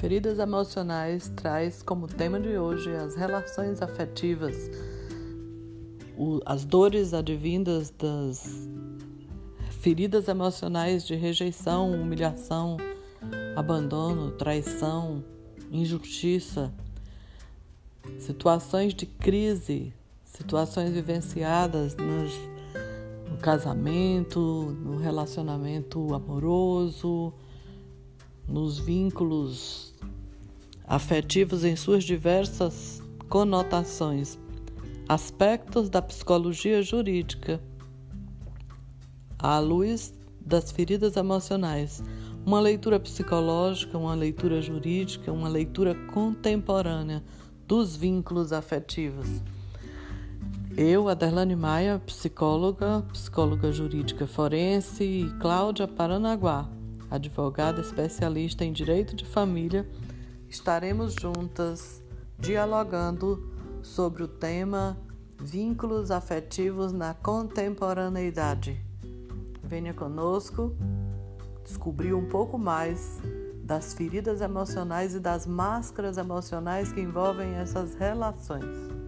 feridas emocionais traz como tema de hoje as relações afetivas, as dores advindas das feridas emocionais de rejeição, humilhação, abandono, traição, injustiça, situações de crise, situações vivenciadas nos, no casamento, no relacionamento amoroso, nos vínculos afetivos em suas diversas conotações, aspectos da psicologia jurídica, à luz das feridas emocionais. Uma leitura psicológica, uma leitura jurídica, uma leitura contemporânea dos vínculos afetivos. Eu, Aderlane Maia, psicóloga, psicóloga jurídica forense, e Cláudia Paranaguá, advogada especialista em direito de família, estaremos juntas dialogando sobre o tema Vínculos afetivos na contemporaneidade. Venha conosco descobrir um pouco mais das feridas emocionais e das máscaras emocionais que envolvem essas relações.